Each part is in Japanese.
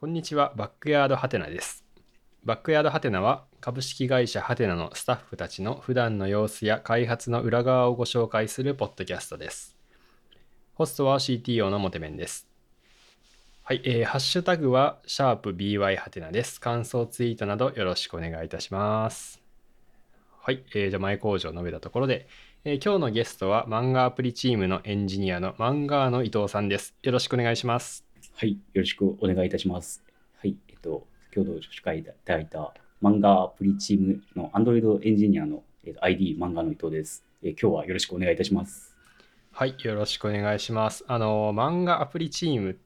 こんにちは、バックヤードハテナです。バックヤードハテナは株式会社ハテナのスタッフたちの普段の様子や開発の裏側をご紹介するポッドキャストです。ホストは CTO のモテメンです。はい、えーハッシュタグはシャープ BY ハテナです。感想ツイートなどよろしくお願いいたします。はい、えーじゃあ前工場を述べたところで、えー今日のゲストは漫画アプリチームのエンジニアの漫画の伊藤さんです。よろしくお願いします。はい、よろしくお願いいたします。はい、えっと、先ほどご紹介いただいた漫画アプリチームの Android エンジニアの、えっと、ID 漫画の伊藤です、え今日はよろしくお願いいたします。はい、よろしくお願いします。あの、漫画アプリチーム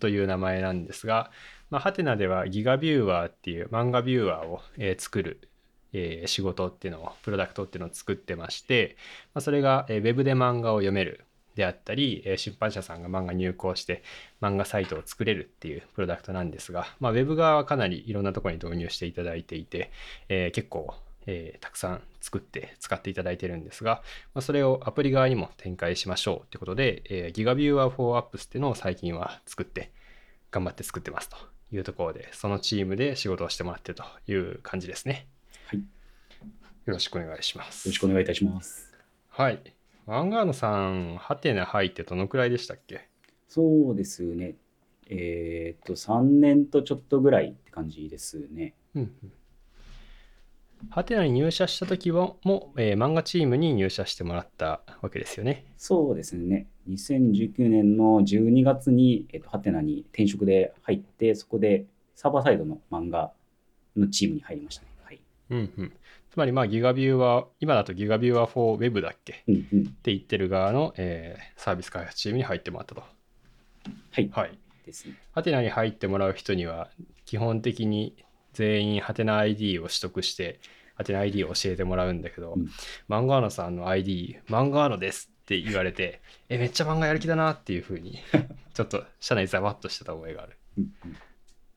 という名前なんですが、まあ、ハテナではギガビューワーっていう漫画ビューワーを、えー作る、えー仕事っていうのを、プロダクトっていうのを作ってまして、まあ、それが、えーウェブで漫画を読めるであったり、えー出版社さんが漫画入稿して漫画サイトを作れるっていうプロダクトなんですが、まあ、ウェブ側はかなりいろんなところに導入していただいていて、えー結構、えーたくさん作って使っていただいてるんですが、まあ、それをアプリ側にも展開しましょうってことで、えー、ギガビューワー for Apps っていうのを最近は作って、頑張って作ってますというところで、そのチームで仕事をしてもらってるという感じですね。はい、よよろしくお願いします。ろしくお願いいたします。はい。ワンガーノさん、ハテナ入ってどのくらいでしたっけ？そうですね、えーっと、3年とちょっとぐらいって感じですね。うんうん。ハテナに入社した時はもう、えー漫画チームに入社してもらったわけですよね。そうですね、2019年の12月に、えっと、ハテナに転職で入って、そこでサーバーサイドの漫画のチームに入りましたね。はい。うんうん。つまり、まあ、ギガビューは、今だとギガビューは for Web だっけ？うんうん。って言ってる側の、えーサービス開発チームに入ってもらったと。はい。はい。ですね。ハテナに入ってもらう人には、基本的に全員ハテナ ID を取得して、ハテナ ID を教えてもらうんだけど、うんマンガーノさんの ID、マンガーノですって言われて、え、めっちゃ漫画やる気だなっていうふうに、ちょっと社内ざわっとしてた覚えがある。うんうん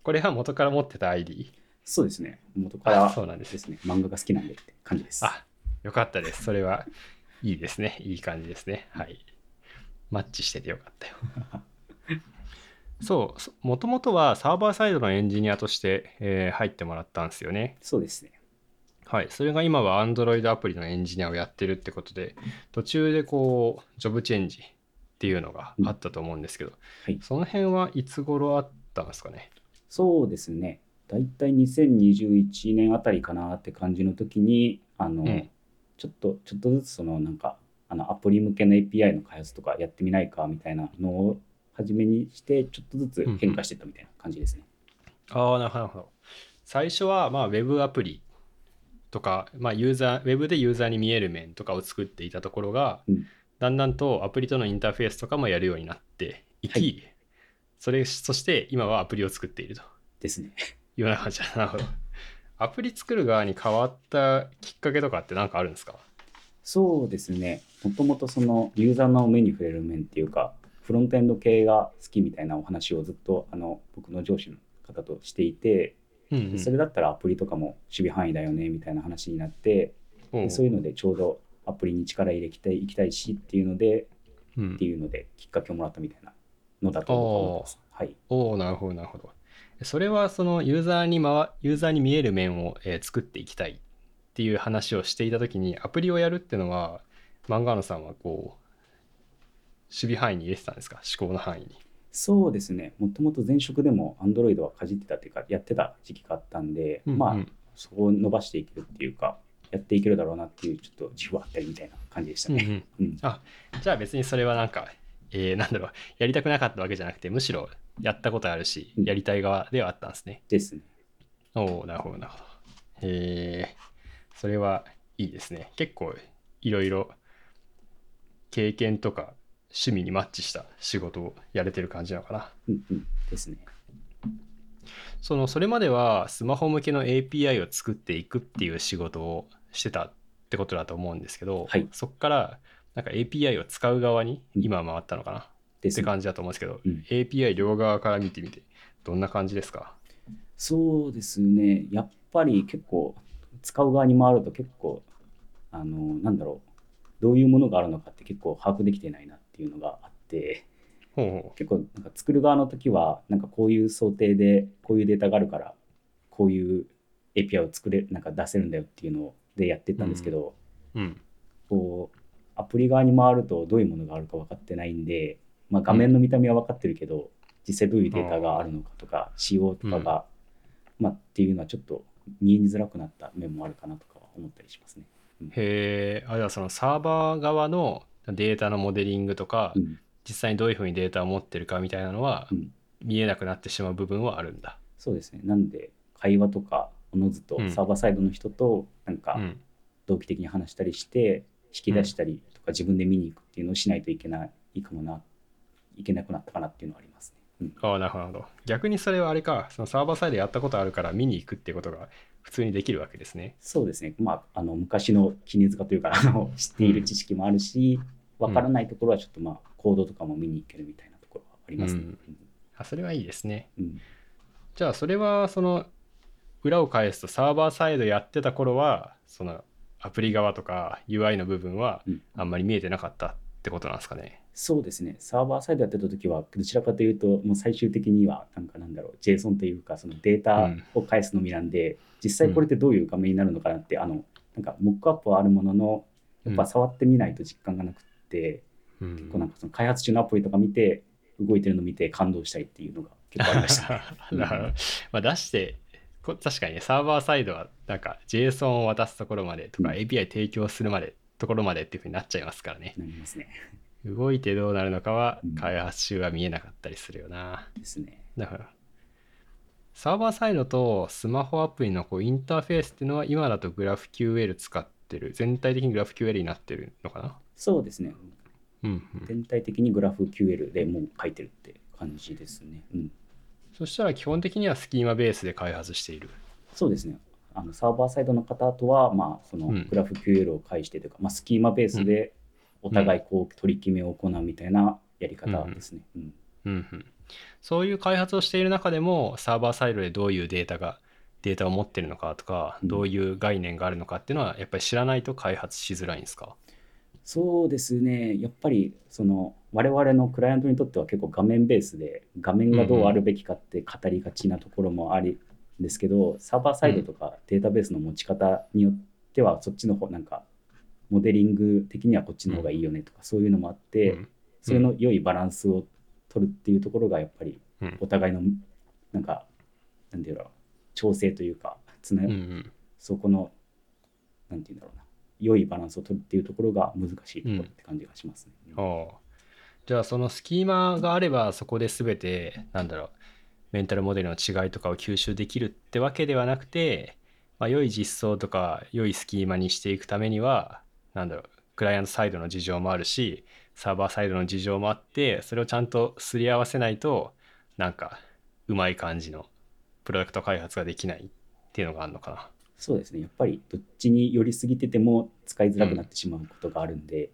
これは元から持ってた ID? そうですね。元からあそうなんですですね。漫画が好きなんでって感じです。あ、よかったです。それはいいですね。いい感じですね。はい。マッチしててよかったよ。そうそ、もともとはサーバーサイドのエンジニアとして、えー入ってもらったんですよね。そうですね。はい。それが今は Android アプリのエンジニアをやってるってことで、途中でこう、ジョブチェンジっていうのがあったと思うんですけど、はい。その辺はいつ頃あったんですかね？そうですね。だいたい2021年あたりかなって感じの時に、あの、うんちょっと、ちょっとずつそのなんか、あのアプリ向けの API の開発とかやってみないかみたいなのを初めにして、ちょっとずつ変化していったみたいな感じですね。ああ、なるほどなるほど。最初は、まあ、ウェブアプリとか、まあ、ユーザー、ウェブでユーザーに見える面とかを作っていたところが、うんだんだんとアプリとのインターフェースとかもやるようになっていき、はいそれ、そして今はアプリを作っているとですね。いうような感じだなるほど。アプリ作る側に変わったきっかけとかって何かあるんですか？そうですね。もともとそのユーザーの目に触れる面っていうか、フロントエンド系が好きみたいなお話をずっとあの僕の上司の方としていて、うんうんそれだったらアプリとかも守備範囲だよねみたいな話になって、おうでそういうのでちょうどアプリに力入れきたい行きたいしっていうので、うんっていうのできっかけをもらったみたいなのだと思ってます。はい。おおなるほどなるほど。それはそのユーザーに回ユーザーに見える面を、えー作っていきたいっていう話をしていた時にアプリをやるっていうのは漫画野さんはこう守備範囲に入れてたんですか？思考の範囲に。そうですね。もともと前職でも Android はかじってたっていうか、やってた時期があったんで、うんうんまあ、そこを伸ばしていけるっていうか、やっていけるだろうなっていう、ちょっと自負あったりみたいな感じでしたうんうね。んうん。あじゃあ別にそれはなんか、えー なんだろうやりたくなかったわけじゃなくてむしろやったことあるしうんやりたい側ではあったんですね。ですね。おおなるほどなるほど。へえそれはいいですね。結構いろいろ経験とか趣味にマッチした仕事をやれてる感じなのかな。うんうん。ですね。そのそれまではスマホ向けの API を作っていくっていう仕事をしてたってことだと思うんですけど、はいそこからなんか API を使う側にうん今は回ったのかな、ですね。って感じだと思うんですけど、うん API 両側から見てみてどんな感じですか？そうですね。やっぱり結構、使う側に回ると結構、あの、なんだろう、どういうものがあるのかって結構把握できてないなっていうのがあって、ほうほ結構なんか作る側の時はなんかこういう想定でこういうデータがあるからこういう API を作れなんか出せるんだよっていうのでやってったんですけど、う。うん。こうアプリ側に回るとどういうものがあるか分かってないんで、まあ、画面の見た目は分かってるけど、実際どういうデータがあるのかとか仕様とかが、まあ、っていうのはちょっと見えづらくなった面もあるかなとかは思ったりしますね。へえ、あ、じゃあそのサーバー側のデータのモデリングとか、うん。実際にどういうふうにデータを持ってるかみたいなのは、うん。見えなくなってしまう部分はあるんだ。そうですね。なんで会話とかおのずとうん。サーバーサイドの人となんかうん。同期的に話したりして引き出したりとか自分で見に行くっていうのをしないといけないかもないけなくなったかなっていうのはありますね。うんああ、なるほど。逆にそれはあれか、そのサーバーサイドやったことあるから見に行くっていうことが普通にできるわけですね。そうですね、まあ、あの昔の絹塚というかあの知っている知識もあるし、わからないところはちょっとまあコードとかも見に行けるみたいなところはありますね。あ、それはいいですね。うんじゃあそれはその裏を返すとサーバーサイドやってた頃はそのアプリ側とか UI の部分はうん。あんまり見えてなかったってことなんですかね。そうですね、サーバーサイドやってた時は、どちらかというと、もう最終的には、なんかなんだろう、JSON というか、そのデータを返すのみなんで、実際これってどういう画面になるのかなって、あの、なんか、モックアップはあるものの、やっぱ触ってみないと実感がなくって、うん。結構なんかその開発中のアプリとか見て、動いてるの見て感動したりっていうのが結構ありましたね。う んなるほど。まあ出してこ確かにねサーバーサイドはなんか JSON を渡すところまでとか、うん API 提供するまでところまでっていうふうになっちゃいますからね。なりますね。動いてどうなるのかはうん開発中は見えなかったりするよな。ですね。だからサーバーサイドとスマホアプリのこうインターフェースっていうのは今だと GraphQL 使ってる全体的に GraphQL になってるのかな？そうですね。うんうん全体的にグラフ QL でもう書いてるって感じですね。うん、そしたら基本的にはスキーマベースで開発している。そうですね。あのサーバーサイドの方とは、まあ、そのうん。グラフ QL を介してというか、まあ、スキーマベースでお互いこう取り決めを行うみたいなやり方ですね。うん。うんうん、そういう開発をしている中でもサーバーサイドでどういうデータがデータを持ってるのかとか、うん。どういう概念があるのかっていうのはやっぱり知らないと開発しづらいんですか？そうですね。やっぱりその我々のクライアントにとっては結構画面ベースで画面がどうあるべきかって語りがちなところもありんですけど、サーバーサイドとかデータベースの持ち方によってはそっちの方なんかモデリング的にはこっちの方がいいよねとかそういうのもあって、うん。それの良いバランスを取るっていうところがやっぱりうん。お互いのなんかなんていうの調整というかつな、そこのなんていうんだろうな良いバランスを取るっていうところが難しいところって感じがしますね。おうじゃあそのスキーマがあればそこで全てなんだろうメンタルモデルの違いとかを吸収できるってわけではなくて、まあ、良い実装とか良いスキーマにしていくためにはなんだろうクライアントサイドの事情もあるしサーバーサイドの事情もあってそれをちゃんとすり合わせないとなんかうまい感じのプロダクト開発ができないっていうのがあるのかな。そうですねやっぱりどっちに寄りすぎてても使いづらくなってしまうことがあるんで、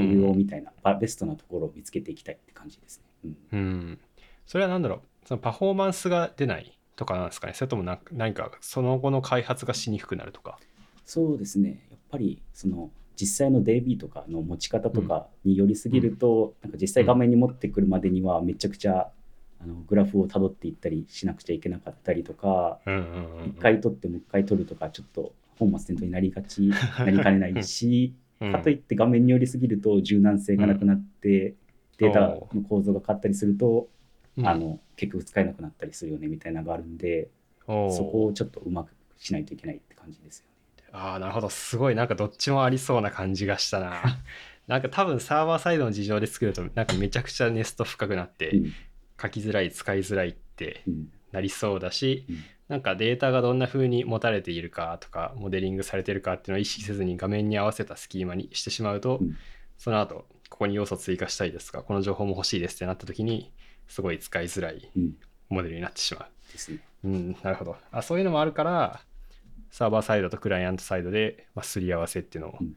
中央みたいな、バベストなところを見つけていきたいって感じですね。うん。うん。それは何だろう。そのパフォーマンスが出ないとかなんですかね。それとも何かその後の開発がしにくくなるとか。そうですね。やっぱりその実際の DB とかの持ち方とかに寄りすぎると、なんか実際画面に持ってくるまでにはめちゃくちゃあのグラフをたどっていったりしなくちゃいけなかったりとかうんうんうんうん。一回取ってもう一回取るとかちょっと本末転倒になりがち なりかねないし、うんかといって画面に寄りすぎると柔軟性がなくなって、データの構造が変わったりすると、うん。あの結局使えなくなったりするよねみたいなのがあるんで、そこをちょっとうまくしないといけないって感じですよね。ああなるほど。すごい。なんかどっちもありそうな感じがしたな。なんか多分サーバーサイドの事情で作るとなんかめちゃくちゃネスト深くなってうん。書きづらい使いづらいってうん。なりそうだしうんなんかデータがどんな風に持たれているかとかモデリングされてるかっていうのを意識せずに画面に合わせたスキーマにしてしまうと、うんその後ここに要素追加したいですかこの情報も欲しいですってなった時にすごい使いづらいうんモデルになってしまですね。う。うん、なるほど。あそういうのもあるからサーバーサイドとクライアントサイドで、まあ、すり合わせっていうのうん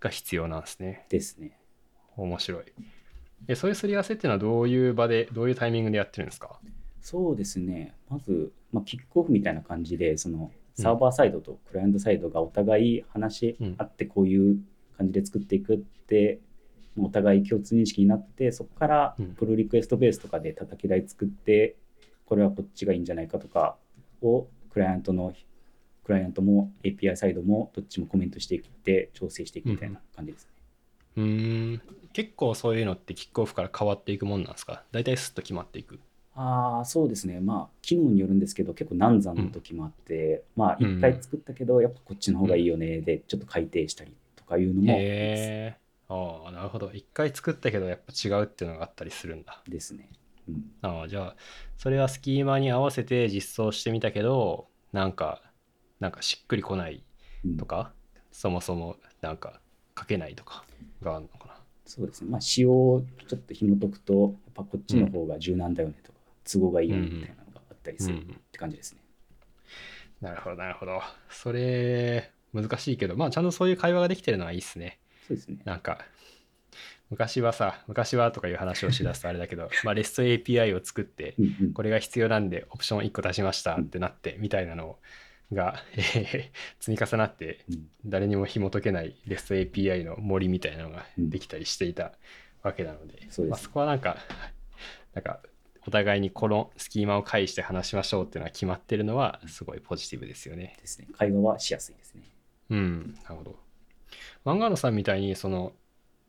が必要なんですね。ですね。面白い。えそういうすり合わせっていうのはどういう場でどういうタイミングでやってるんですか？そうですね。まず、まあ、キックオフみたいな感じで、そのサーバーサイドとクライアントサイドがお互い話し合ってこういう感じで作っていくってお互い共通認識になってそこからうん。プルリクエストベースとかで叩き台作ってこれはこっちがいいんじゃないかとかをクライアントのクライアントも API サイドもどっちもコメントしていって調整していくみたいな感じですね。うーん。結構そういうのってキックオフから変わっていくもんなんですか？大体スッと決まっていくああそうですね。まあ機能によるんですけど結構難産の時もあって、まあうん一回作ったけどやっぱこっちの方がいいよねでちょっと改定したりとかいうのもへえああなるほど。一回作ったけどやっぱ違うっていうのがあったりするんだ。ですね。うん。ああじゃあそれはスキーマに合わせて実装してみたけどなんかなんかしっくりこないうん。とか、そもそもなんか書けないとかがあるのかな。そうですね。まあ仕様をちょっと紐解くとやっぱこっちの方が柔軟だよねとか、都合がいいみたいなのがあったりするっうん。て感じですね。なるほどなるほど。それ難しいけどまあちゃんとそういう会話ができてるのはいいっすね。そうですね。なんか昔はさ昔はとかいう話をしだすとあれだけど、まあ、REST API を作ってこれが必要なんでオプション1個足しましたってなってみたいなのが、えー積み重なってうん。誰にも紐解けない REST API の森みたいなのができたりしていたわけなので、そうです。まあ、そこはなんかなんかお互いにこのスキーマを介して話しましょうっていうのは決まってるのはすごいポジティブですよね。ですね。会話はしやすいですね。うん、なるほど。漫画野さんみたいにその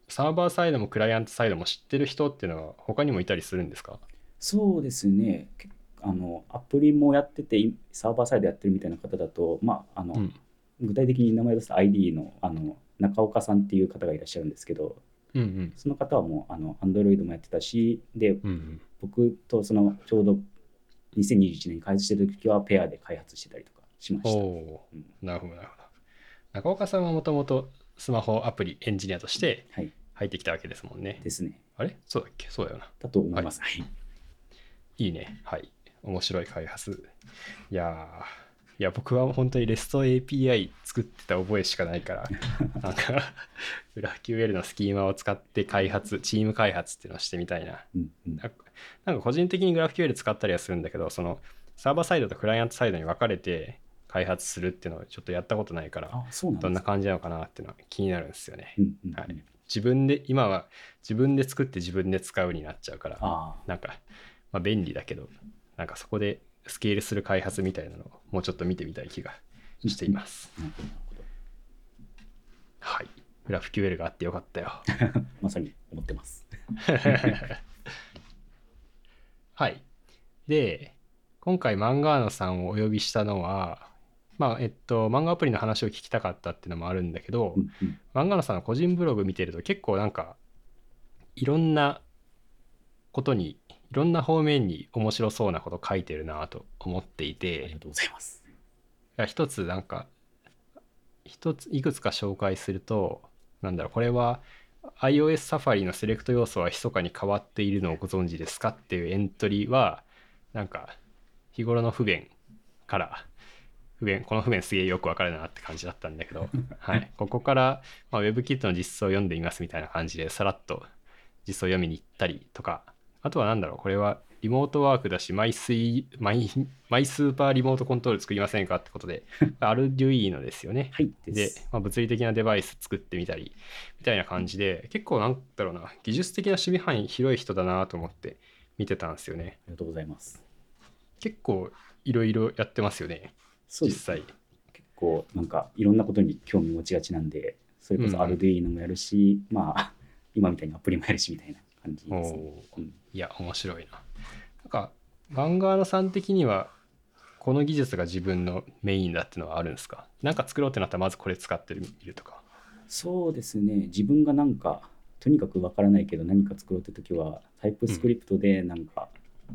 サーバーサイドもクライアントサイドも知ってる人っていうのは他にもいたりするんですか？そうですね。結あのアプリもやってていサーバーサイドやってるみたいな方だと、まああのうん具体的に名前出すと ID のあの中岡さんっていう方がいらっしゃるんですけど、うんうんその方はもうあの Android もやってたし、でうんうん僕とそのちょうど2021年に開発してる時はペアで開発してたりとかしました。おおうんーなるほどなるほど。中岡さんはもともとスマホアプリエンジニアとしてはい、入ってきたわけですもんね。ですね。あれ？そうだっけ？そうだよな。だと思います。はい。いいね。はい。面白い開発。いやーいや僕は本当に REST API 作ってた覚えしかないから、なんか GraphQL のスキーマを使って開発、チーム開発っていうのをしてみたいな。うんうんなんか個人的に GraphQL 使ったりはするんだけど、そのサーバーサイドとクライアントサイドに分かれて開発するっていうのをちょっとやったことないから、んどんな。感じなのかなっていうのは気になるんですよね。うんうんうんはい自分で、今は自分で作って自分で使うになっちゃうから、あなんか、まあ、便利だけど、なんかそこでスケールする開発みたいなのをもうちょっと見てみたい気がしています。はい。グラフ QL があってよかったよ。まさに思ってます。はい。で、今回漫画野さんをお呼びしたのは、まあ、えっと、漫画アプリの話を聞きたかったっていうのもあるんだけど、うんうん漫画野さんの個人ブログ見てると結構なんか、いろんなことに、いろんな方面に面白そうなこと書いてるなと思っていありてが、とうございます。一つなんか一ついくつか紹介するとなんだろうこれは iOS サファリのセレクト要素は密かに変わっているのをご存知ですかっていうエントリーはなんか日頃の不便から不便この不便すげえよくわかるなって感じだったんだけど、はい、ここから、まあ、WebKit の実装を読んでみますみたいな感じでさらっと実装を読みに行ったりとかあとはなんだろうこれはリモートワークだしマイスイマイマイスーパーリモートコントロール作りませんかってことで Arduino ですよね。はい。でまあ、物理的なデバイス作ってみたりみたいな感じで結構なんだろうな技術的な守備範囲広い人だなと思って見てたんですよね。ありがとうございます。結構いろいろやってますよね実そうです。際。結構なんかいろんなことに興味持ちがちなんで、それこそうんうん Arduino もやるし、まあ今みたいにアプリもやるしみたいな感じおですね。ーうんいや面白いな。なんかバンガードさん的にはこの技術が自分のメインだっていうのはあるんですか？なんか作ろうってなったらまずこれ使ってみるとか。そうですね。自分がなんかとにかくわからないけど何か作ろうって時はタイプスクリプトでなんか、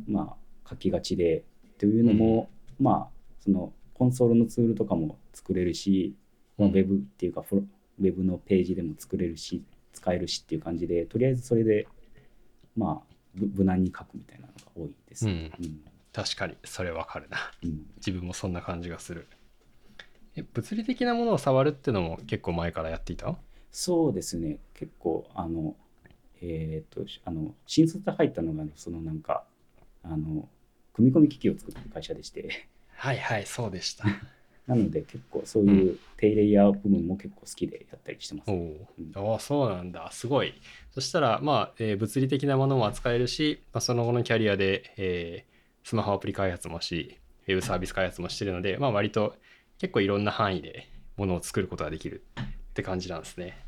まあ書きがちでというのも、まあそのコンソールのツールとかも作れるし、まあ、ウェブっていうかフロウェブのページでも作れるし使えるしっていう感じでとりあえずそれでまあぶ無難に書くみたいなのが多いですね。うん確かにそれわかるな。うん自分もそんな感じがする。え物理的なものを触るっていうのも結構前からやっていた？そうですね結構あのえっ、とあの新卒で入ったのがそのなんかあの組み込み機器を作ってる会社でしてはいはいそうでした。なので結構そういう低レイヤー部分も結構好きでやったりしてます、おう。ん。お、ああそうなんだ。すごい。そしたらまあ、えー物理的なものも扱えるし、まあ、その後のキャリアで、えースマホアプリ開発もしウェブサービス開発もしてるので、まあ、割と結構いろんな範囲でものを作ることができるって感じなんですね。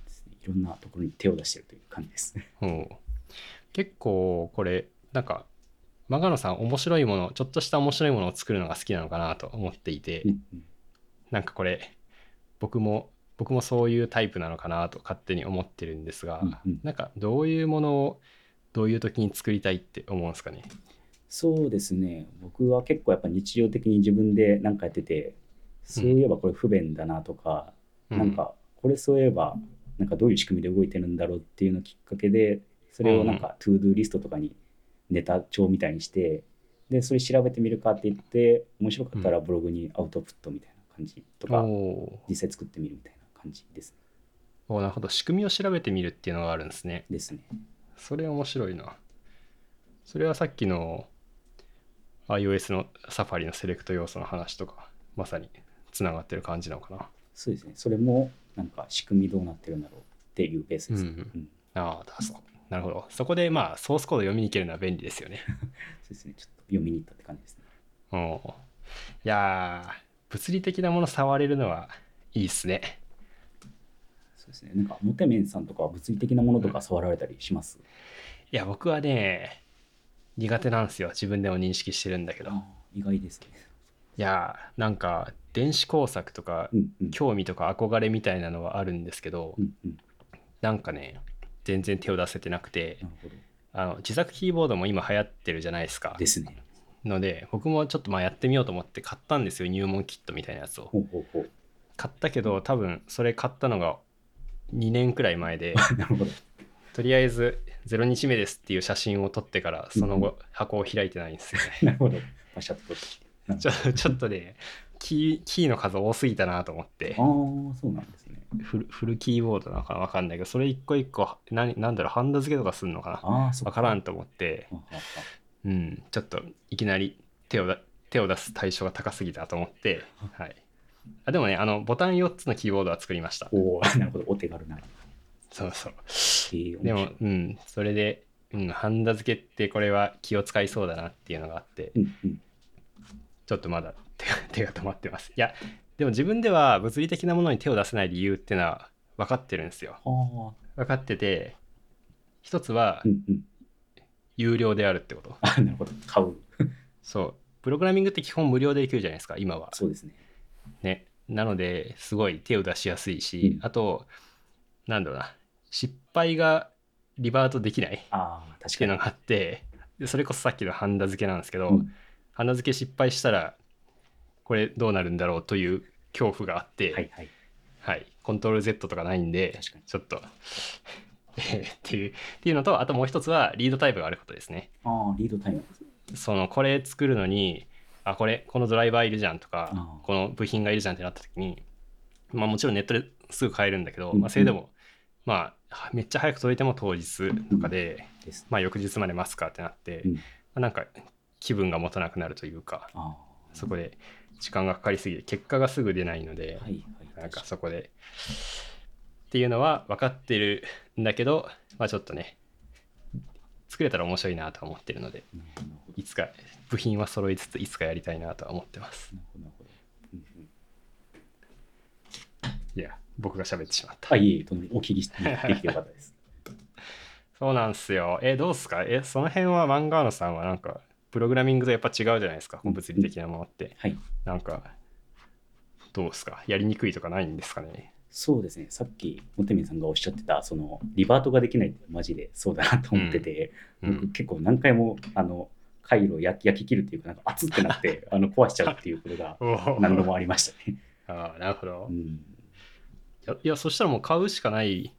いろんなところに手を出してるという感じです。う。ん結構これなんかマ野さん面白いものちょっとした面白いものを作るのが好きなのかなと思っていて、うんうんなんかこれ僕も僕もそういうタイプなのかなと勝手に思ってるんですが、うんうん。なんかどういうものをどういう時に作りたいって思うんですかね？そうですね。僕は結構やっぱ日常的に自分で何かやっててそういえばこれ不便だなとか、うなんかこれそういえばなんかどういう仕組みで動いてるんだろうっていうのきっかけでそれをなんか ToDo リストとかにネタ帳みたいにしてでそれ調べてみるかって言って面白かったらブログにアウトプットみたいな感じとか、実際作ってみるみたいな感じですおーなるほど仕組みを調べてみるっていうのがあるんですね。ですね。それ面白いな。それはさっきの iOS のサファリのセレクト要素の話とかまさにつながってる感じなのかな。そうですね。それもなんか仕組みどうなってるんだろうっていうベースです。うんうんああ、だそう。なるほど。そこでまあソースコード読みに行けるのは便利ですよね。そうですね。ちょっと読みに行ったって感じですね。うん。いやー、物理的なもの触れるのはいいっすね。そうですね。なんか、モテメンさんとかは物理的なものとか触られたりします、いや、僕はね、苦手なんですよ。自分でも認識してるんだけど。意外ですね。やー、なんか電子工作とかうんうん。興味とか憧れみたいなのはあるんですけど、うんうん。なんかね、全然手を出せてなくて。あの自作キーボードも今流行ってるじゃないですか。ですね。ので、僕もちょっとまあやってみようと思って買ったんですよ。入門キットみたいなやつを。ほうほうほう。買ったけど、多分それ買ったのが2年くらい前で。とりあえず0日目ですっていう写真を撮ってから、その後箱を開いてないんですよね。なるほど。パシャッちょちょっとねキー、キーの数多すぎたなと思って、ああ、そうなんですね。フルフルキーボードなのかなわかんないけど、それ一個一個、何なんだろう、ハンダ付けとかすんのかああ、そなっわからんと思って、うん、ちょっといきなり手をだ手を出す対象が高すぎたと思って、はい。あでもね、あの、ボタン4つのキーボードは作りました。おお、なるほど。お手軽な。そうそう。えー、でもうん、それで、うん、ハンダ付けってこれは気を使いそうだなっていうのがあって、うんうん。ちょっとまだ手が 手が止まってます。いや、でも自分では物理的なものに手を出せない理由っていうのは分かってるんですよ。分かってて、一つはうんうん。有料であるってこと？あなるほど。買う。そう。プログラミングって基本無料でできるじゃないですか、今は。そうですね。ね。なので、すごい手を出しやすいし、うんあと、なんだろうな、失敗がリバートできないっああ、確かに。ていうのがあって、でそれこそさっきのハンダ付けなんですけど、うんハンダ付け失敗したら、これどうなるんだろうという恐怖があって、はいはい。はい、コントロール Z とかないんで、確かにちょっと、えーっていう、っていうのと、あともう一つはリードタイプがあることですね。ああ、リードタイム。その、これ作るのに、あ、これ、このドライバーいるじゃんとかこの部品がいるじゃんってなった時に、まあもちろんネットですぐ買えるんだけど、うんまあそれでも、まあ、めっちゃ早く届いても当日とかで、です。まあ翌日まで待つかってなって、うんまあなんか気分が持たなくなるというか、あそこで時間がかかりすぎて、結果がすぐ出ないのであ、、はいはい。なんかそこで。っていうのは分かってるんだけど、まあちょっとね、作れたら面白いなとは思ってるので、いつか部品は揃いつつ、いつかやりたいなとは思ってます。いや、僕が喋ってしまった。あ、いえいえ、お聞きしてできてよかったです。そうなんすよ。え、どうっすか？え、その辺は漫画のさんはなんか、プログラミングとやっぱ違うじゃないですか、うん物理的なものって。はい。なんか、どうっすか？やりにくいとかないんですかね？そうですね。さっき、モテミンさんがおっしゃってた、その、リバートができないってマジでそうだなと思ってて、うん。僕結構何回も、あの、回路を焼き切るっていうか、なんか熱ってなって、あの壊しちゃうっていうことが 何度もありましたね。ああ、なるほどう。ん、いや、いやそしたらもう買うしかない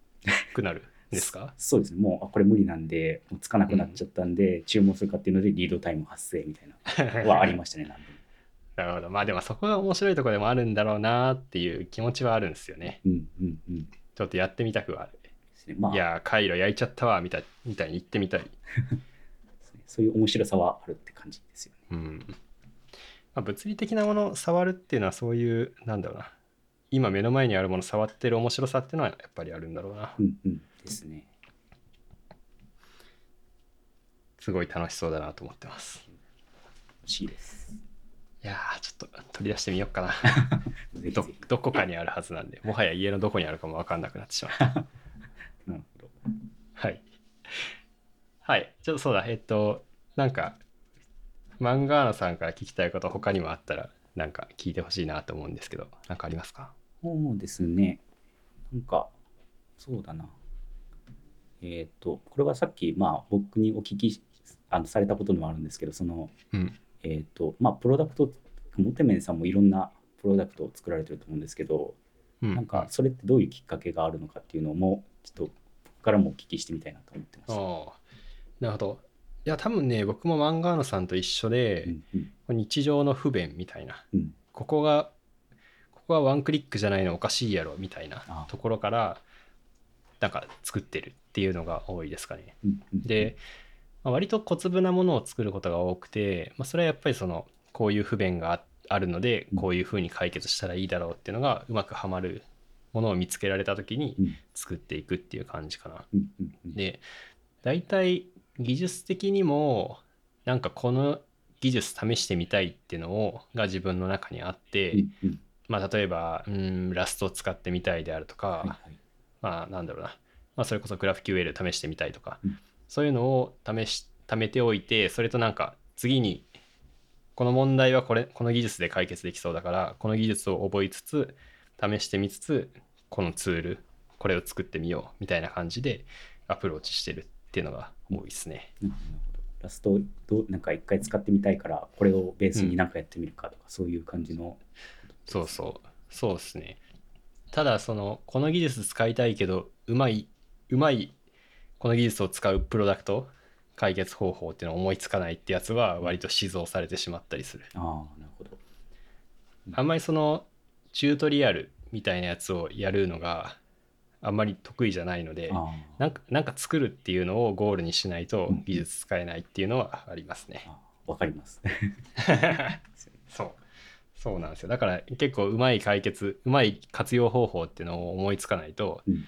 くなるんですか？そうですね。もう、あこれ無理なんで、もうつかなくなっちゃったんで、注文するかっていうので、リードタイム発生みたいなのはありましたね、何度も。なるほど。まあでもそこが面白いところでもあるんだろうなっていう気持ちはあるんですよね。うんうんうん。ちょっとやってみたくはある。まあ、いやー、回路焼いちゃったわみたいみたいに言ってみたい。そういう面白さはあるって感じですよね。うん。まあ、物理的なものを触るっていうのはそういうなんだろうな今目の前にあるものを触ってる面白さっていうのはやっぱりあるんだろうなうんうんですね。すごい楽しそうだなと思ってます欲しいです。いやーちょっと取り出してみようかなど ぜひぜひ。どこかにあるはずなんでもはや家のどこにあるかも分かんなくなってしまった なるほど。はいはいちょっとそうだえっとなんかマンガーナさんから聞きたいこと他にもあったらなんか聞いてほしいなと思うんですけどなんかありますか？そうですね。なんか、そうだな。えっ、と、これはさっき、まあ、僕にお聞きあのされたことでもあるんですけど、その、うんえっ、と、まあ、プロダクト、モテメンさんもいろんなプロダクトを作られてると思うんですけど、うん。なんか、それってどういうきっかけがあるのかっていうのも、ちょっと、僕からもお聞きしてみたいなと思ってます。ああなるほど。いや多分ね僕もマンガーナさんと一緒で、うんうん。日常の不便みたいな。うん。ここがここはワンクリックじゃないのおかしいやろみたいなあところからなんか作ってるっていうのが多いですかね。うんうん。で、まあ、割と小粒なものを作ることが多くて、まあ、それはやっぱりそのこういう不便がああるのでうん。こういうふうに解決したらいいだろうっていうのがうまくはまるものを見つけられた時にうん。作っていくっていう感じかな。で大体技術的にもなんかこの技術試してみたいっていうのをが自分の中にあって、まあ、例えばうんラストを使ってみたいであるとか、まあなんだろうな、まあ、それこそグラフ QL 試してみたいとか、うんそういうのを試し貯めておいてそれとなんか次にこの問題はこれこの技術で解決できそうだからこの技術を覚えつつ試してみつつこのツールこれを作ってみようみたいな感じでアプローチしてるっていうのが多いですね。ラストどうなんか一回使ってみたいからこれをベースになんかやってみるかとか、そういう感じの。そうそう。そうですね。ただそのこの技術使いたいけどうまいうまいこの技術を使うプロダクト解決方法っていうのを思いつかないってやつは割と死蔵されてしまったりする。ああなるほど。あんまりそのチュートリアルみたいなやつをやるのがあんまり得意じゃないのであなんかなんか作るっていうのをゴールにしないとうん。技術使えないっていうのはありますね。あああわかります。そう。そうなんですよ。だから結構うまい解決うまい活用方法っていうのを思いつかないとうん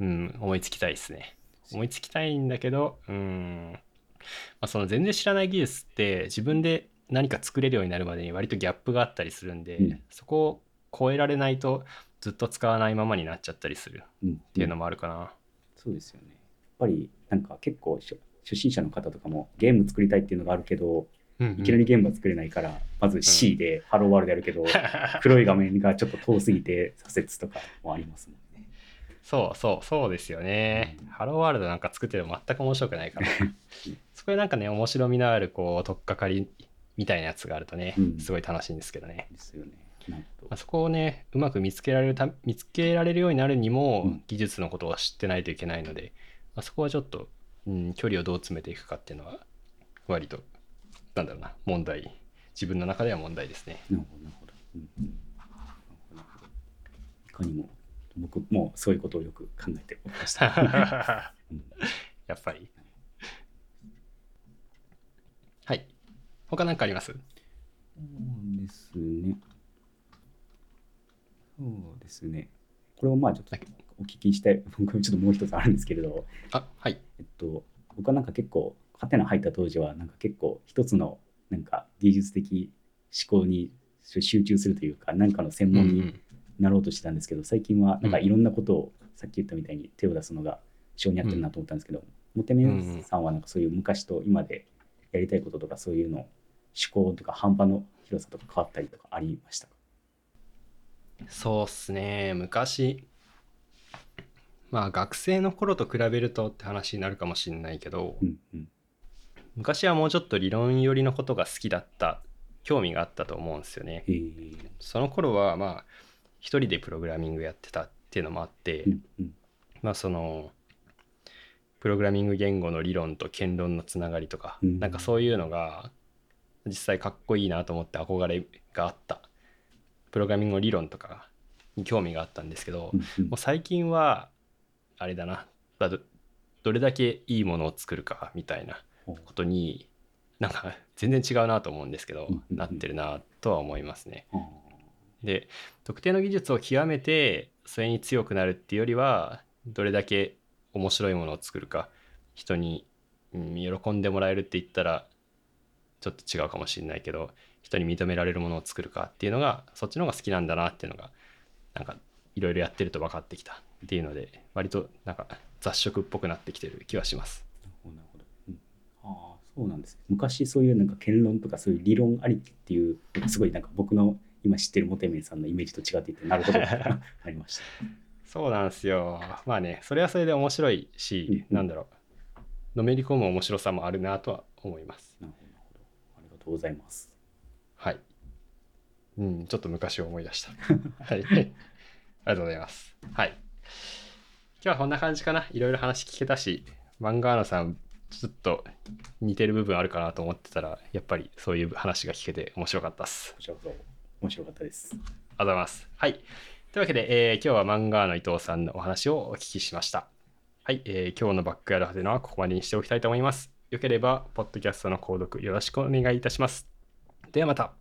うん、思いつきたいですね。思いつきたいんだけどうん、まあ、その全然知らない技術って自分で何か作れるようになるまでに割とギャップがあったりするんで、うん。そこを超えられないとずっと使わないままになっちゃったりするうん。っていうのもあるかな、そうですよね。やっぱりなんか結構初初心者の方とかもゲーム作りたいっていうのがあるけどうんうん。いきなりゲームは作れないから、まず C でハローワールドやるけど、黒い画面がちょっと遠すぎて左折とかもありますもんねそうそうそうですよね、うん。ハローワールドなんか作ってても全く面白くないから。そこでなんかね面白みのあるこう取っかかりみたいなやつがあるとね、うん。すごい楽しいんですけどね。ですよね。まあ、そこをねうまく見つけられるた見つけられるようになるにも、うん。技術のことを知ってないといけないので、まあ、そこはちょっと、うん、距離をどう詰めていくかっていうのは割となんだろうな問題。自分の中では問題ですね。なるほどなるほど、うんうん。なるほどなるほど。いかにも僕もそういうことをよく考えておりました、やうんっぱり。はい。他何かあります？そうですね。そうですね。これをまあちょっとお聞きしたい、僕もちょっともう一つあるんですけれど、あはい。えっと、僕はなんか結構、ハテナ入った当時は、なんか結構一つのなんか芸術的思考に集中するというか、何かの専門になろうとしてたんですけど、最近はなんかいろんなことを、さっき言ったみたいに手を出すのが性に合ってるなと思ったんですけど、モテメンさんはなんかそういう昔と今でやりたいこととかそういうの思考とか半端の広さとか変わったりとかありましたか？そうっすね。昔まあ学生の頃と比べるとって話になるかもしれないけど、うんうん。昔はもうちょっと理論寄りのことが好きだった興味があったと思うんですよね。その頃はまあ一人でプログラミングやってたっていうのもあって、うんうん。まあそのプログラミング言語の理論と言論のつながりとか、うん。なんかそういうのが実際かっこいいなと思って憧れがあった。プログラミングの理論とかに興味があったんですけど、うんうん。もう最近はあれだな。まあどどれだけいいものを作るかみたいなことになんか全然違うなと思うんですけど、うんなってるなとは思いますね。で特定の技術を極めてそれに強くなるっていうよりはどれだけ面白いものを作るか人に、うん喜んでもらえるって言ったらちょっと違うかもしれないけど人に認められるものを作るかっていうのがそっちの方が好きなんだなっていうのがなんかいろいろやってると分かってきたっていうので割となんか雑食っぽくなってきてる気はします。なるほど。うん、あ、そうなんです。昔そういうなんか言論とかそういう理論ありきっていう、すごいなんか僕の今知ってるモテメンさんのイメージと違っていて、なるほど なりました。そうなんですよ。まあね、それはそれで面白いし、うんなんだろう、のめり込む面白さもあるなとは思います。なるほど。ありがとうございます。はい。うん、ちょっと昔を思い出した。はい。ありがとうございます。はい。今日はこんな感じかな。いろいろ話聞けたし、マンガーナさん、ちょっと似てる部分あるかなと思ってたら、やっぱりそういう話が聞けて面白かったです。こちらこそ面白かったです。ありがとうございます。はい。というわけで、えー今日は漫画の伊藤さんのお話をお聞きしました。はい、えー今日のバックヤードハテナはここまでにしておきたいと思います。よければ、ポッドキャストの購読よろしくお願いいたします。ではまた。